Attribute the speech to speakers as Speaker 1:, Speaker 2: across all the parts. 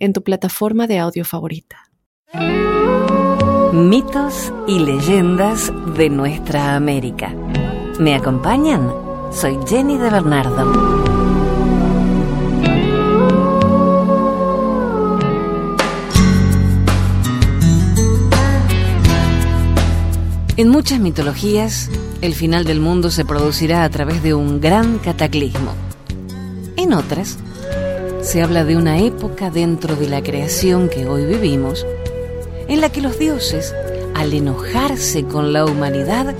Speaker 1: en tu plataforma de audio favorita.
Speaker 2: Mitos y leyendas de nuestra América. ¿Me acompañan? Soy Jenny de Bernardo. En muchas mitologías, el final del mundo se producirá a través de un gran cataclismo. En otras, se habla de una época dentro de la creación que hoy vivimos, en la que los dioses, al enojarse con la humanidad,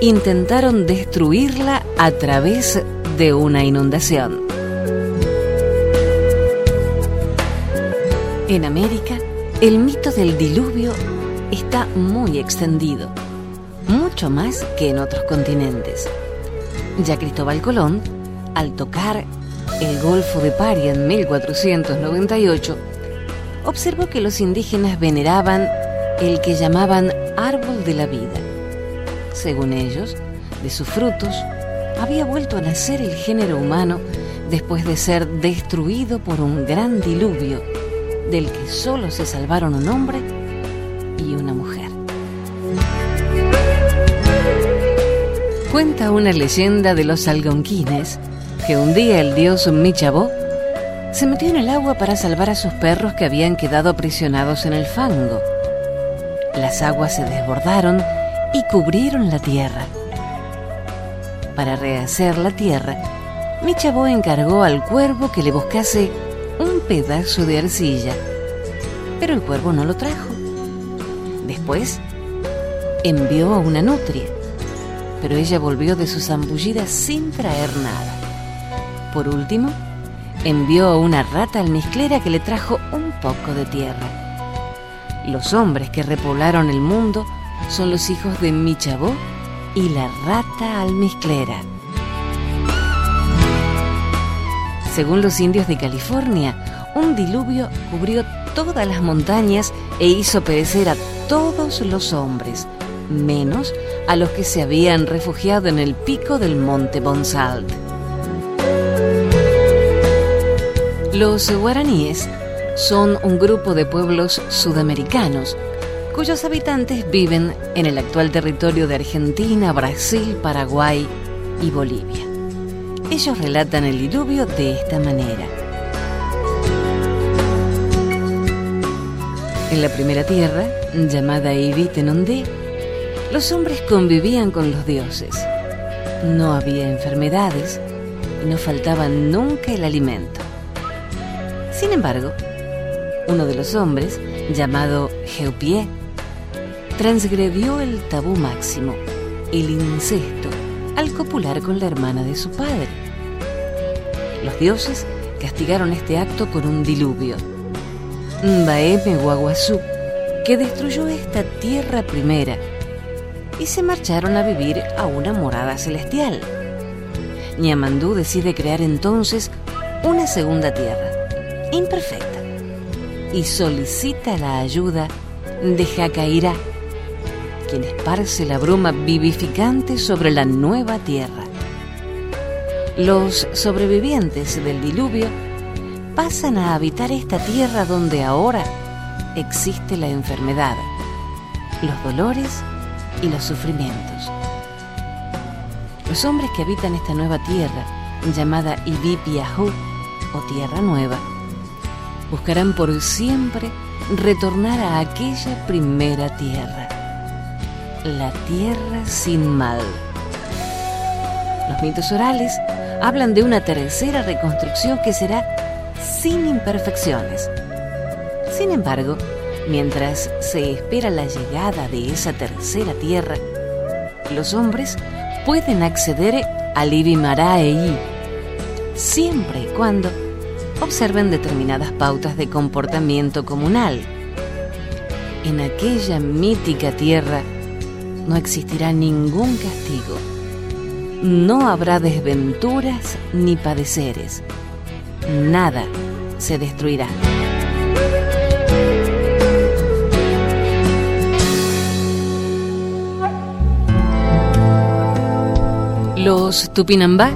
Speaker 2: intentaron destruirla a través de una inundación. En América, el mito del diluvio está muy extendido, mucho más que en otros continentes. Ya Cristóbal Colón, al tocar el Golfo de Paria en 1498, observó que los indígenas veneraban el que llamaban árbol de la vida. Según ellos, de sus frutos había vuelto a nacer el género humano después de ser destruido por un gran diluvio del que solo se salvaron un hombre y una mujer. Cuenta una leyenda de los algonquines que un día el dios Michabó se metió en el agua para salvar a sus perros que habían quedado aprisionados en el fango. Las aguas se desbordaron y cubrieron la tierra. Para rehacer la tierra, Michabó encargó al cuervo que le buscase un pedazo de arcilla, pero el cuervo no lo trajo. Después, envió a una nutria, pero ella volvió de su zambullida sin traer nada. Por último, envió a una rata almizclera que le trajo un poco de tierra. Los hombres que repoblaron el mundo son los hijos de Michabó y la rata almizclera. Según los indios de California, un diluvio cubrió todas las montañas e hizo perecer a todos los hombres, menos a los que se habían refugiado en el pico del monte Bonsalt. Los guaraníes son un grupo de pueblos sudamericanos cuyos habitantes viven en el actual territorio de Argentina, Brasil, Paraguay y Bolivia. Ellos relatan el diluvio de esta manera. En la primera tierra, llamada Ibitenondé, los hombres convivían con los dioses. No había enfermedades y no faltaba nunca el alimento. Sin embargo, uno de los hombres, llamado Geopié, transgredió el tabú máximo, el incesto, al copular con la hermana de su padre. Los dioses castigaron este acto con un diluvio. Mbaeme Guaguazú, que destruyó esta tierra primera, y se marcharon a vivir a una morada celestial. Ñamandú decide crear entonces una segunda tierra imperfecta y solicita la ayuda de Jacairá, quien esparce la bruma vivificante sobre la nueva tierra. Los sobrevivientes del diluvio pasan a habitar esta tierra donde ahora existe la enfermedad, los dolores y los sufrimientos. Los hombres que habitan esta nueva tierra, llamada Ibipiahu o Tierra Nueva, buscarán por siempre retornar a aquella primera tierra, la tierra sin mal. Los mitos orales hablan de una tercera reconstrucción que será sin imperfecciones. Sin embargo, mientras se espera la llegada de esa tercera tierra, los hombres pueden acceder al Ibimaraei, siempre y cuando observen determinadas pautas de comportamiento comunal, en aquella mítica tierra no existirá ningún castigo. No habrá desventuras ni padeceres. Nada se destruirá. Los Tupinambá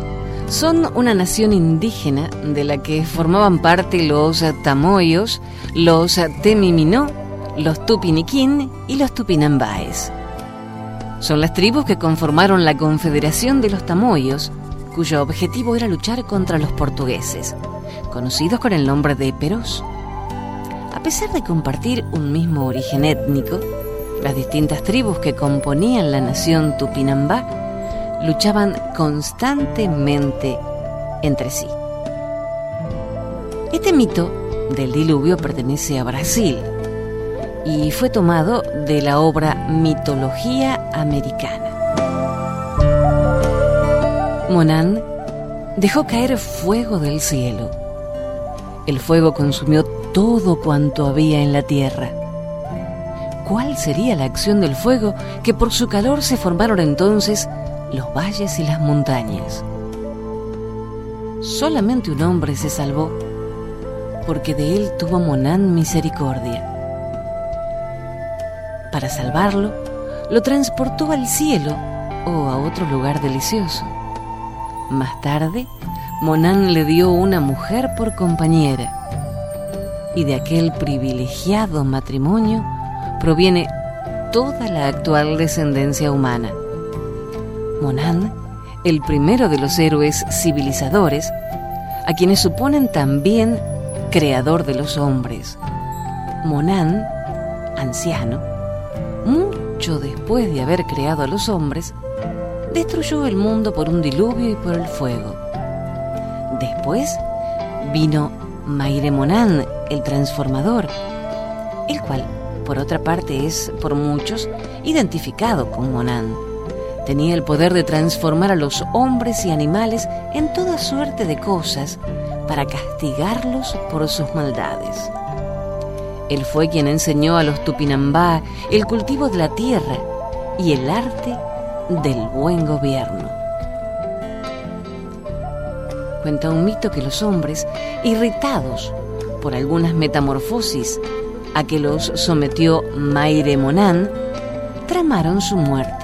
Speaker 2: son una nación indígena de la que formaban parte los Tamoyos, los Temiminó, los Tupiniquín y los Tupinambáes. Son las tribus que conformaron la Confederación de los Tamoyos, cuyo objetivo era luchar contra los portugueses, conocidos con el nombre de Perós. A pesar de compartir un mismo origen étnico, las distintas tribus que componían la nación Tupinambá luchaban constantemente entre sí. Este mito del diluvio pertenece a Brasil y fue tomado de la obra Mitología Americana. Monan dejó caer fuego del cielo. El fuego consumió todo cuanto había en la tierra. ¿Cuál sería la acción del fuego que por su calor se formaron entonces los valles y las montañas. Solamente un hombre se salvó, porque de él tuvo Monán misericordia. Para salvarlo, lo transportó al cielo o a otro lugar delicioso. Más tarde, Monán le dio una mujer por compañera, y de aquel privilegiado matrimonio proviene toda la actual descendencia humana. Monan, el primero de los héroes civilizadores, a quienes suponen también creador de los hombres. Monan, anciano, mucho después de haber creado a los hombres, destruyó el mundo por un diluvio y por el fuego. Después vino Maire Monan, el transformador, el cual, por otra parte, es por muchos identificado con Monan Tenía el poder de transformar a los hombres y animales en toda suerte de cosas para castigarlos por sus maldades. Él fue quien enseñó a los Tupinambá el cultivo de la tierra y el arte del buen gobierno. Cuenta un mito que los hombres, irritados por algunas metamorfosis a que los sometió Maire Monan, tramaron su muerte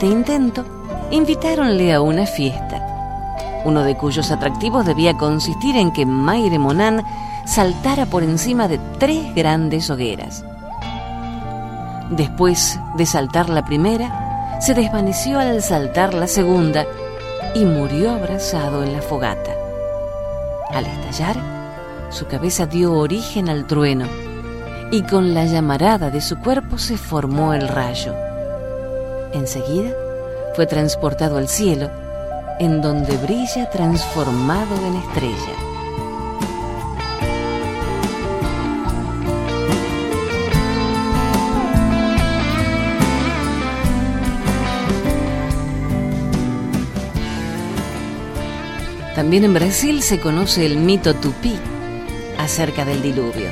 Speaker 2: este intento, invitáronle a una fiesta, uno de cuyos atractivos debía consistir en que Maire Monan saltara por encima de tres grandes hogueras. Después de saltar la primera, se desvaneció al saltar la segunda y murió abrazado en la fogata. Al estallar, su cabeza dio origen al trueno y con la llamarada de su cuerpo se formó el rayo. Enseguida fue transportado al cielo, en donde brilla transformado en estrella. También en Brasil se conoce el mito tupí acerca del diluvio.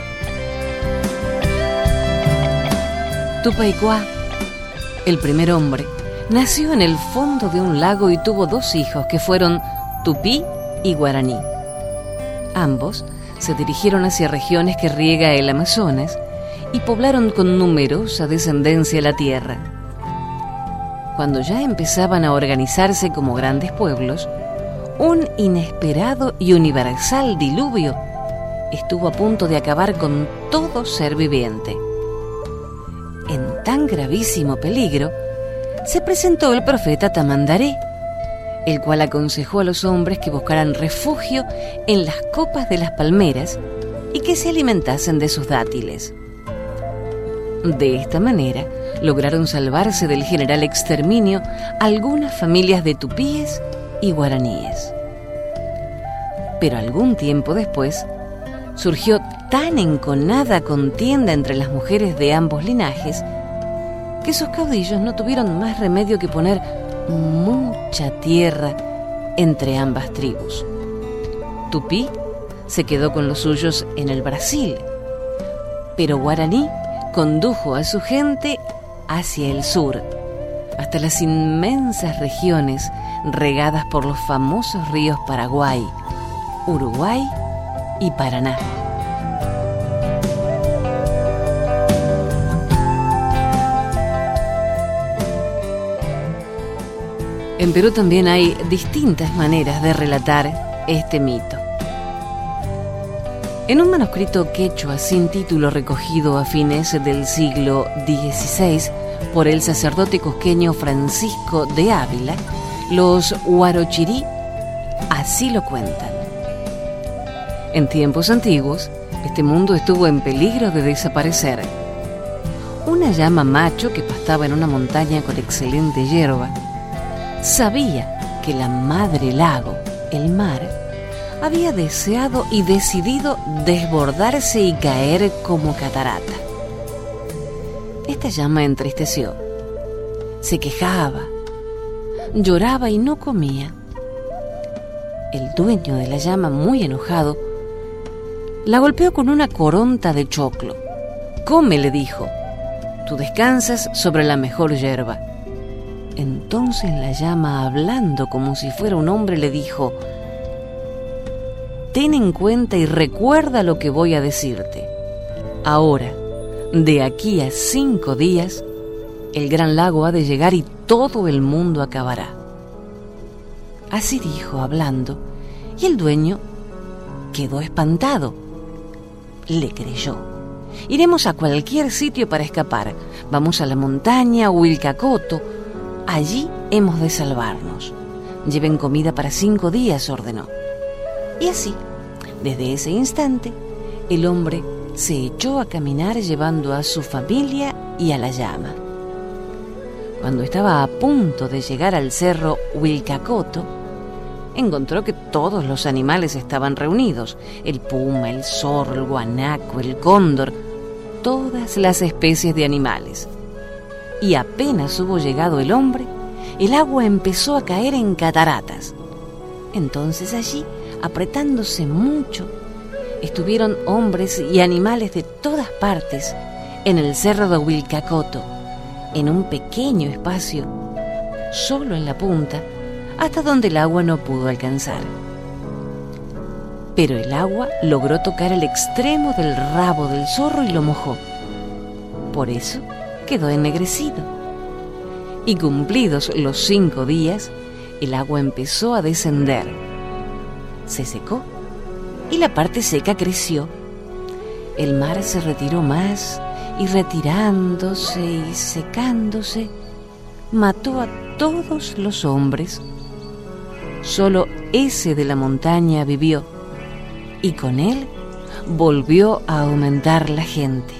Speaker 2: Tupaicuá el primer hombre, nació en el fondo de un lago y tuvo dos hijos que fueron Tupí y Guaraní. Ambos se dirigieron hacia regiones que riega el Amazonas y poblaron con numerosa descendencia la tierra. Cuando ya empezaban a organizarse como grandes pueblos, un inesperado y universal diluvio estuvo a punto de acabar con todo ser viviente en tan gravísimo peligro, se presentó el profeta Tamandaré, el cual aconsejó a los hombres que buscaran refugio en las copas de las palmeras y que se alimentasen de sus dátiles. De esta manera, lograron salvarse del general exterminio algunas familias de tupíes y guaraníes. Pero algún tiempo después, surgió tan enconada contienda entre las mujeres de ambos linajes esos caudillos no tuvieron más remedio que poner mucha tierra entre ambas tribus. Tupí se quedó con los suyos en el Brasil, pero Guaraní condujo a su gente hacia el sur, hasta las inmensas regiones regadas por los famosos ríos Paraguay, Uruguay y Paraná. En Perú también hay distintas maneras de relatar este mito. En un manuscrito quechua sin título recogido a fines del siglo XVI por el sacerdote cosqueño Francisco de Ávila, los huarochirí así lo cuentan. En tiempos antiguos, este mundo estuvo en peligro de desaparecer. Una llama macho que pastaba en una montaña con excelente hierba sabía que la madre lago, el mar, había deseado y decidido desbordarse y caer como catarata. Esta llama entristeció. Se quejaba, lloraba y no comía. El dueño de la llama, muy enojado, la golpeó con una coronta de choclo. Come, le dijo. Tú descansas sobre la mejor hierba. Entonces la llama, hablando como si fuera un hombre, le dijo, Ten en cuenta y recuerda lo que voy a decirte. Ahora, de aquí a cinco días, el gran lago ha de llegar y todo el mundo acabará. Así dijo, hablando, y el dueño quedó espantado. Le creyó. Iremos a cualquier sitio para escapar. Vamos a la montaña o el cacoto Allí hemos de salvarnos. Lleven comida para cinco días, ordenó. Y así, desde ese instante, el hombre se echó a caminar llevando a su familia y a la llama. Cuando estaba a punto de llegar al cerro Huilcacoto, encontró que todos los animales estaban reunidos, el puma, el zorro, el guanaco, el cóndor, todas las especies de animales y apenas hubo llegado el hombre, el agua empezó a caer en cataratas. Entonces allí, apretándose mucho, estuvieron hombres y animales de todas partes en el cerro de Huilcacoto, en un pequeño espacio, solo en la punta, hasta donde el agua no pudo alcanzar. Pero el agua logró tocar el extremo del rabo del zorro y lo mojó. Por eso, quedó ennegrecido. Y cumplidos los cinco días, el agua empezó a descender. Se secó y la parte seca creció. El mar se retiró más y retirándose y secándose, mató a todos los hombres. Solo ese de la montaña vivió y con él volvió a aumentar la gente.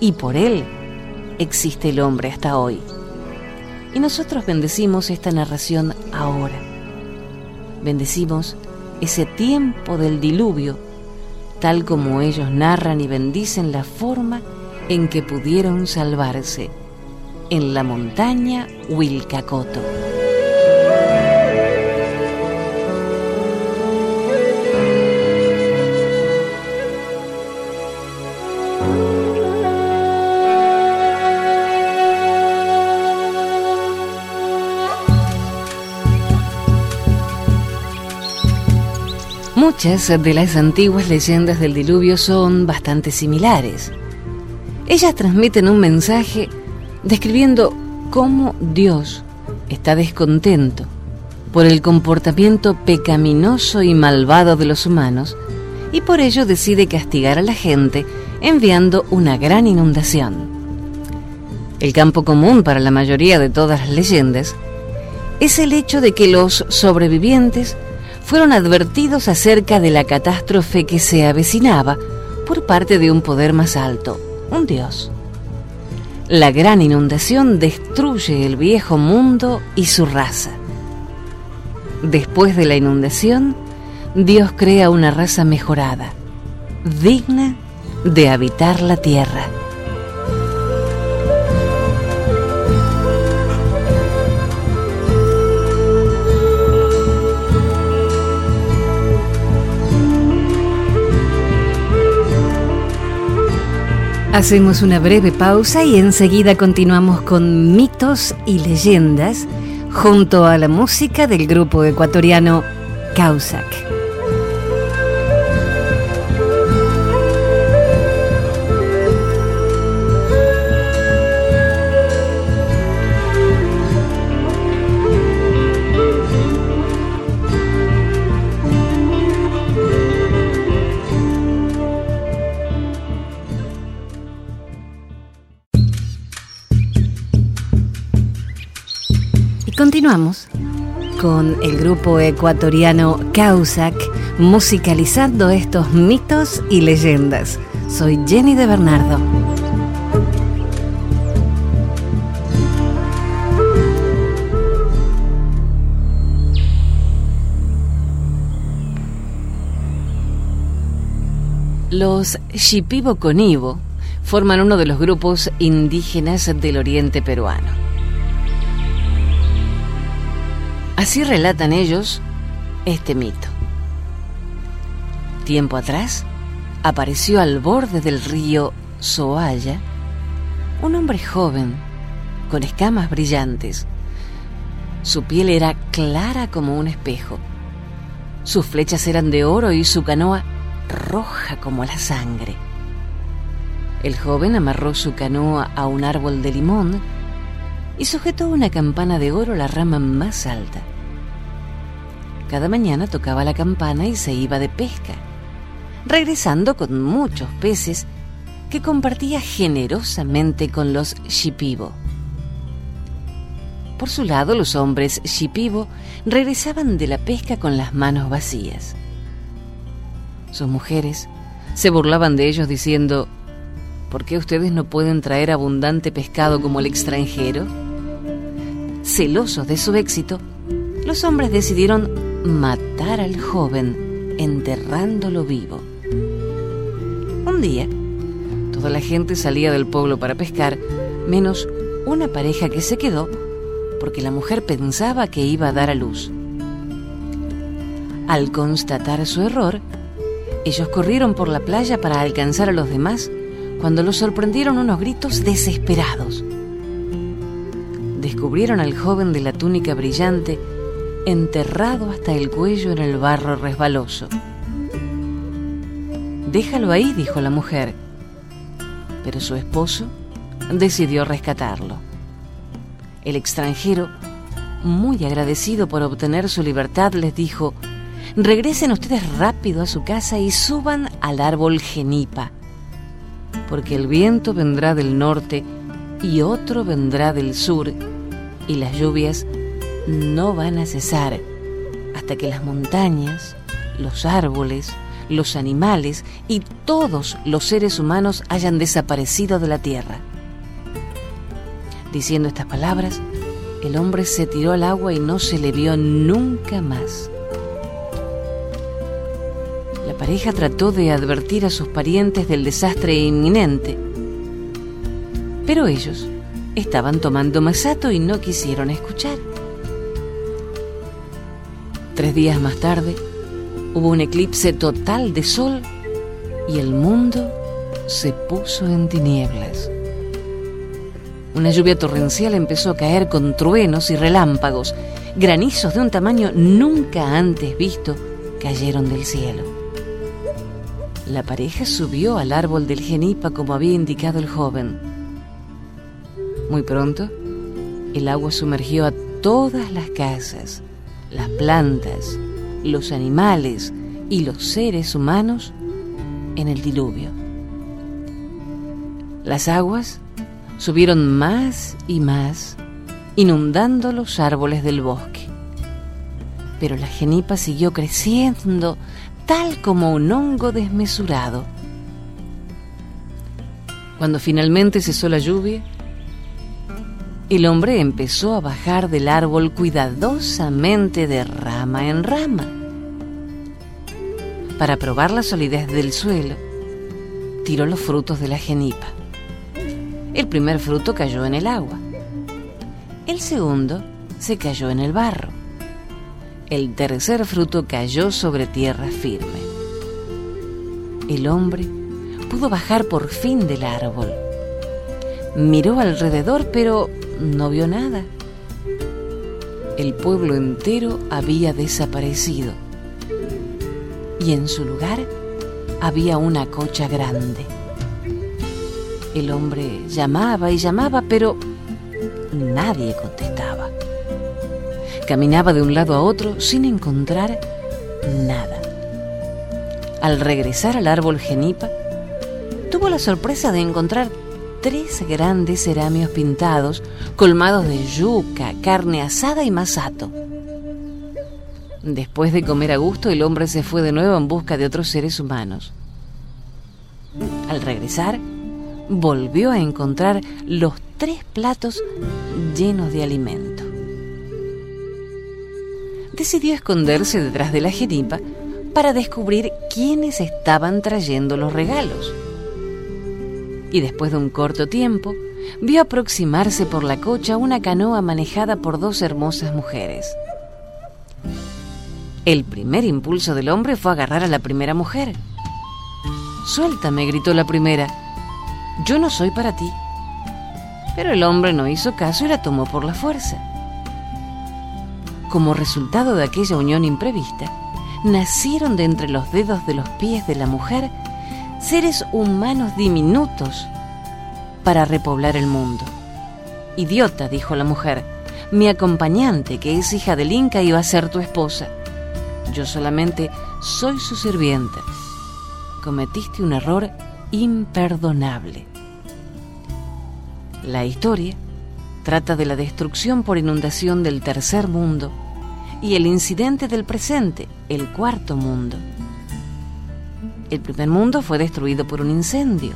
Speaker 2: Y por él existe el hombre hasta hoy. Y nosotros bendecimos esta narración ahora. Bendecimos ese tiempo del diluvio, tal como ellos narran y bendicen la forma en que pudieron salvarse en la montaña Wilcacoto. Muchas de las antiguas leyendas del diluvio son bastante similares. Ellas transmiten un mensaje describiendo cómo Dios está descontento por el comportamiento pecaminoso y malvado de los humanos y por ello decide castigar a la gente enviando una gran inundación. El campo común para la mayoría de todas las leyendas es el hecho de que los sobrevivientes fueron advertidos acerca de la catástrofe que se avecinaba por parte de un poder más alto, un dios. La gran inundación destruye el viejo mundo y su raza. Después de la inundación, Dios crea una raza mejorada, digna de habitar la tierra. Hacemos una breve pausa y enseguida continuamos con mitos y leyendas junto a la música del grupo ecuatoriano Causac. Continuamos con el grupo ecuatoriano Causac musicalizando estos mitos y leyendas. Soy Jenny de Bernardo. Los Shipibo Conibo forman uno de los grupos indígenas del oriente peruano. Así relatan ellos este mito. Tiempo atrás apareció al borde del río Soaya un hombre joven con escamas brillantes. Su piel era clara como un espejo. Sus flechas eran de oro y su canoa roja como la sangre. El joven amarró su canoa a un árbol de limón y sujetó una campana de oro a la rama más alta. Cada mañana tocaba la campana y se iba de pesca, regresando con muchos peces que compartía generosamente con los Shipibo. Por su lado, los hombres Shipibo regresaban de la pesca con las manos vacías. Sus mujeres se burlaban de ellos diciendo, ¿por qué ustedes no pueden traer abundante pescado como el extranjero? Celosos de su éxito, los hombres decidieron matar al joven enterrándolo vivo. Un día, toda la gente salía del pueblo para pescar, menos una pareja que se quedó porque la mujer pensaba que iba a dar a luz. Al constatar su error, ellos corrieron por la playa para alcanzar a los demás cuando los sorprendieron unos gritos desesperados descubrieron al joven de la túnica brillante enterrado hasta el cuello en el barro resbaloso. Déjalo ahí, dijo la mujer, pero su esposo decidió rescatarlo. El extranjero, muy agradecido por obtener su libertad, les dijo, regresen ustedes rápido a su casa y suban al árbol genipa, porque el viento vendrá del norte y otro vendrá del sur y las lluvias no van a cesar hasta que las montañas, los árboles, los animales y todos los seres humanos hayan desaparecido de la tierra. Diciendo estas palabras, el hombre se tiró al agua y no se le vio nunca más. La pareja trató de advertir a sus parientes del desastre inminente, pero ellos Estaban tomando masato y no quisieron escuchar. Tres días más tarde hubo un eclipse total de sol y el mundo se puso en tinieblas. Una lluvia torrencial empezó a caer con truenos y relámpagos. Granizos de un tamaño nunca antes visto cayeron del cielo. La pareja subió al árbol del genipa como había indicado el joven. Muy pronto, el agua sumergió a todas las casas, las plantas, los animales y los seres humanos en el diluvio. Las aguas subieron más y más, inundando los árboles del bosque. Pero la genipa siguió creciendo tal como un hongo desmesurado. Cuando finalmente cesó la lluvia, el hombre empezó a bajar del árbol cuidadosamente de rama en rama. Para probar la solidez del suelo, tiró los frutos de la genipa. El primer fruto cayó en el agua. El segundo se cayó en el barro. El tercer fruto cayó sobre tierra firme. El hombre pudo bajar por fin del árbol. Miró alrededor, pero no vio nada. El pueblo entero había desaparecido y en su lugar había una cocha grande. El hombre llamaba y llamaba, pero nadie contestaba. Caminaba de un lado a otro sin encontrar nada. Al regresar al árbol genipa, tuvo la sorpresa de encontrar tres grandes ceramios pintados, colmados de yuca, carne asada y masato. Después de comer a gusto, el hombre se fue de nuevo en busca de otros seres humanos. Al regresar, volvió a encontrar los tres platos llenos de alimento. Decidió esconderse detrás de la jeripa para descubrir quiénes estaban trayendo los regalos. Y después de un corto tiempo, vio aproximarse por la cocha una canoa manejada por dos hermosas mujeres. El primer impulso del hombre fue agarrar a la primera mujer. Suéltame, gritó la primera. Yo no soy para ti. Pero el hombre no hizo caso y la tomó por la fuerza. Como resultado de aquella unión imprevista, nacieron de entre los dedos de los pies de la mujer seres humanos diminutos para repoblar el mundo. Idiota, dijo la mujer, mi acompañante, que es hija del Inca, iba a ser tu esposa. Yo solamente soy su sirviente. Cometiste un error imperdonable. La historia trata de la destrucción por inundación del tercer mundo y el incidente del presente, el cuarto mundo. El primer mundo fue destruido por un incendio.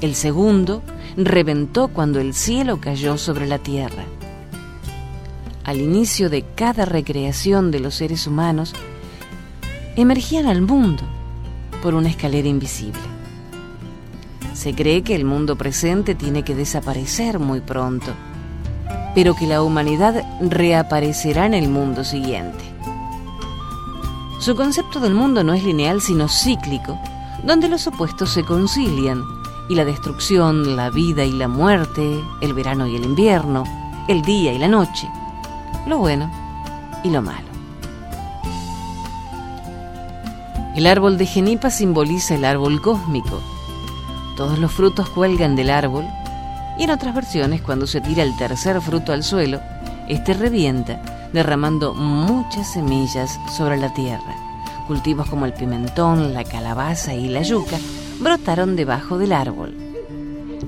Speaker 2: El segundo reventó cuando el cielo cayó sobre la tierra al inicio de cada recreación de los seres humanos, emergían al mundo por una escalera invisible. Se cree que el mundo presente tiene que desaparecer muy pronto, pero que la humanidad reaparecerá en el mundo siguiente. Su concepto del mundo no es lineal sino cíclico, donde los opuestos se concilian y la destrucción, la vida y la muerte, el verano y el invierno, el día y la noche, lo bueno y lo malo. El árbol de genipa simboliza el árbol cósmico. Todos los frutos cuelgan del árbol y en otras versiones cuando se tira el tercer fruto al suelo, este revienta, derramando muchas semillas sobre la tierra. Cultivos como el pimentón, la calabaza y la yuca brotaron debajo del árbol.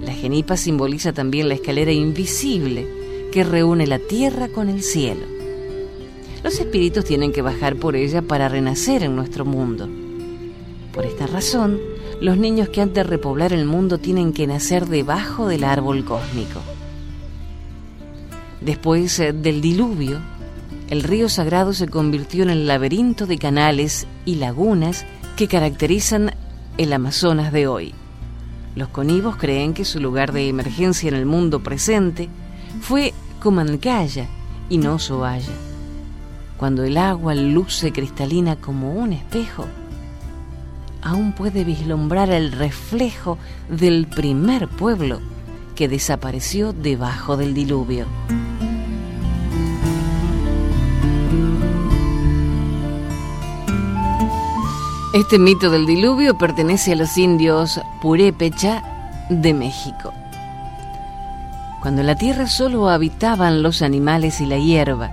Speaker 2: La genipa simboliza también la escalera invisible que reúne la tierra con el cielo. Los espíritus tienen que bajar por ella para renacer en nuestro mundo. Por esta razón, los niños que han de repoblar el mundo tienen que nacer debajo del árbol cósmico. Después eh, del diluvio, el río sagrado se convirtió en el laberinto de canales y lagunas que caracterizan el Amazonas de hoy. Los conivos creen que su lugar de emergencia en el mundo presente fue Comancaya y no Soaya. Cuando el agua luce cristalina como un espejo, aún puede vislumbrar el reflejo del primer pueblo que desapareció debajo del diluvio. Este mito del diluvio pertenece a los indios Purépecha de México cuando la tierra solo habitaban los animales y la hierba,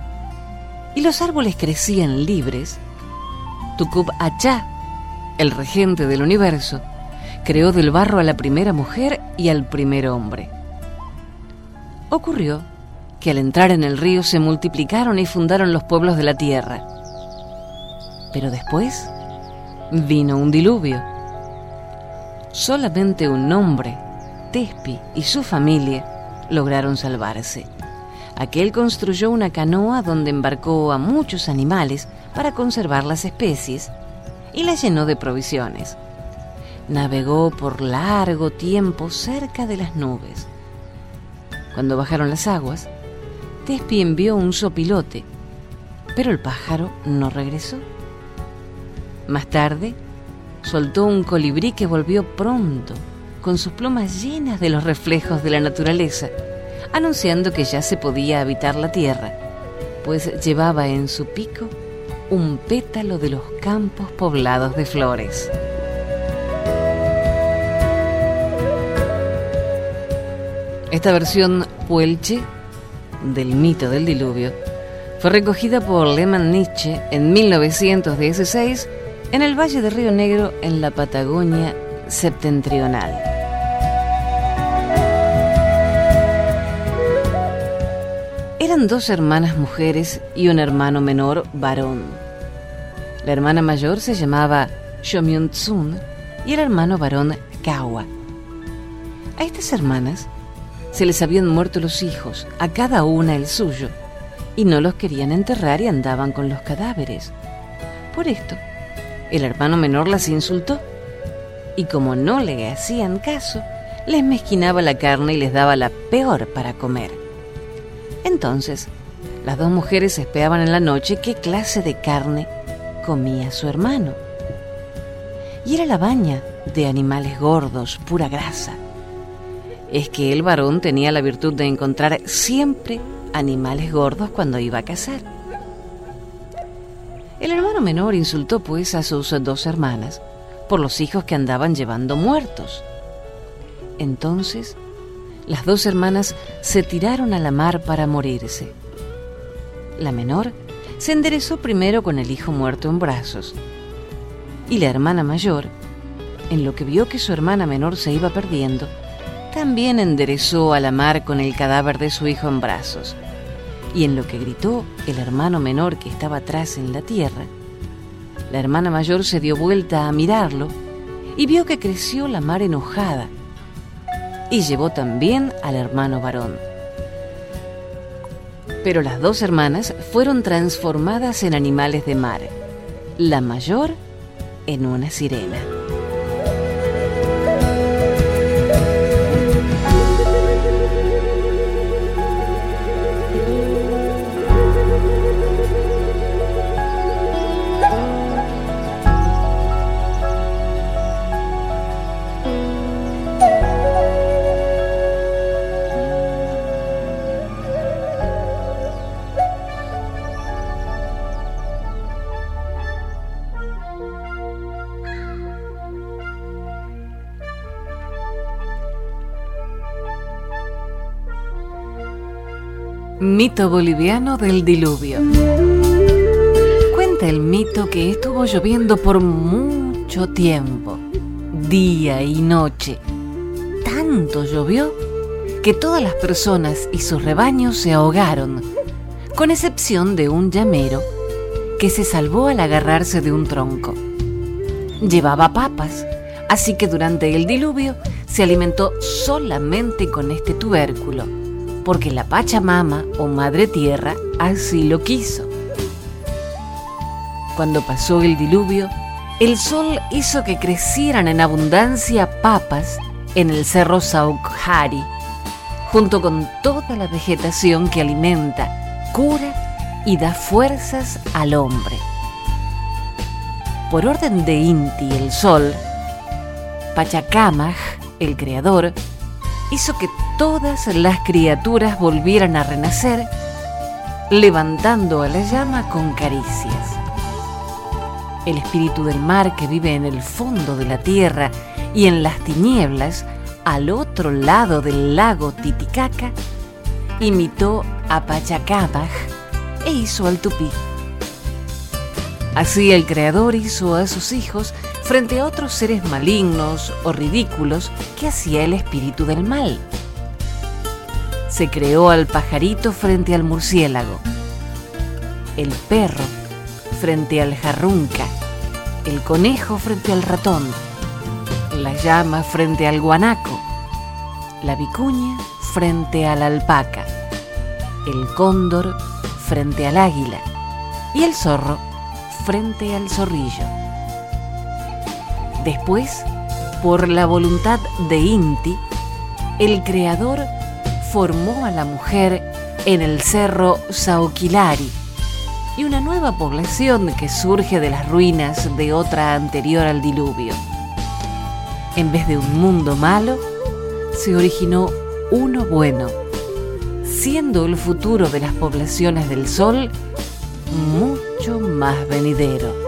Speaker 2: y los árboles crecían libres, Tukub Achá, el regente del universo, creó del barro a la primera mujer y al primer hombre. Ocurrió que al entrar en el río se multiplicaron y fundaron los pueblos de la tierra. Pero después vino un diluvio. Solamente un hombre, Tespi y su familia, lograron salvarse. Aquel construyó una canoa donde embarcó a muchos animales para conservar las especies y la llenó de provisiones. Navegó por largo tiempo cerca de las nubes. Cuando bajaron las aguas, Tespi envió un sopilote, pero el pájaro no regresó. Más tarde, soltó un colibrí que volvió pronto, con sus plumas llenas de los reflejos de la naturaleza, anunciando que ya se podía habitar la tierra, pues llevaba en su pico un pétalo de los campos poblados de flores. Esta versión puelche del mito del diluvio fue recogida por Lehmann Nietzsche en 1916 en el Valle de Río Negro en la Patagonia septentrional. Eran dos hermanas mujeres y un hermano menor varón. La hermana mayor se llamaba Shomyun-tsun y el hermano varón Kawa. A estas hermanas se les habían muerto los hijos, a cada una el suyo, y no los querían enterrar y andaban con los cadáveres. Por esto, el hermano menor las insultó, y como no le hacían caso, les mezquinaba la carne y les daba la peor para comer. Entonces, las dos mujeres esperaban en la noche qué clase de carne comía su hermano. Y era la baña de animales gordos, pura grasa es que el varón tenía la virtud de encontrar siempre animales gordos cuando iba a cazar. El hermano menor insultó pues a sus dos hermanas por los hijos que andaban llevando muertos. Entonces, las dos hermanas se tiraron a la mar para morirse. La menor se enderezó primero con el hijo muerto en brazos, y la hermana mayor, en lo que vio que su hermana menor se iba perdiendo, también enderezó a la mar con el cadáver de su hijo en brazos. Y en lo que gritó el hermano menor que estaba atrás en la tierra, la hermana mayor se dio vuelta a mirarlo y vio que creció la mar enojada y llevó también al hermano varón. Pero las dos hermanas fueron transformadas en animales de mar, la mayor en una sirena. Mito boliviano del diluvio. Cuenta el mito que estuvo lloviendo por mucho tiempo, día y noche. Tanto llovió que todas las personas y sus rebaños se ahogaron, con excepción de un llamero que se salvó al agarrarse de un tronco. Llevaba papas, así que durante el diluvio se alimentó solamente con este tubérculo porque la Pachamama o Madre Tierra así lo quiso. Cuando pasó el diluvio, el sol hizo que crecieran en abundancia papas en el cerro Saukhari, junto con toda la vegetación que alimenta, cura y da fuerzas al hombre. Por orden de Inti, el sol, Pachacamaj, el creador, hizo que todas las criaturas volvieran a renacer, levantando a la llama con caricias. El espíritu del mar que vive en el fondo de la tierra y en las tinieblas, al otro lado del lago Titicaca, imitó a Pachacamaj e hizo al tupí. Así el Creador hizo a sus hijos frente a otros seres malignos o ridículos que hacía el espíritu del mal. Se creó al pajarito frente al murciélago, el perro frente al jarrunca, el conejo frente al ratón, la llama frente al guanaco, la vicuña frente a la alpaca, el cóndor frente al águila y el zorro frente al zorrillo. Después, por la voluntad de Inti, el creador formó a la mujer en el cerro Sauquilari y una nueva población que surge de las ruinas de otra anterior al diluvio. En vez de un mundo malo, se originó uno bueno, siendo el futuro de las poblaciones del Sol mucho más venidero.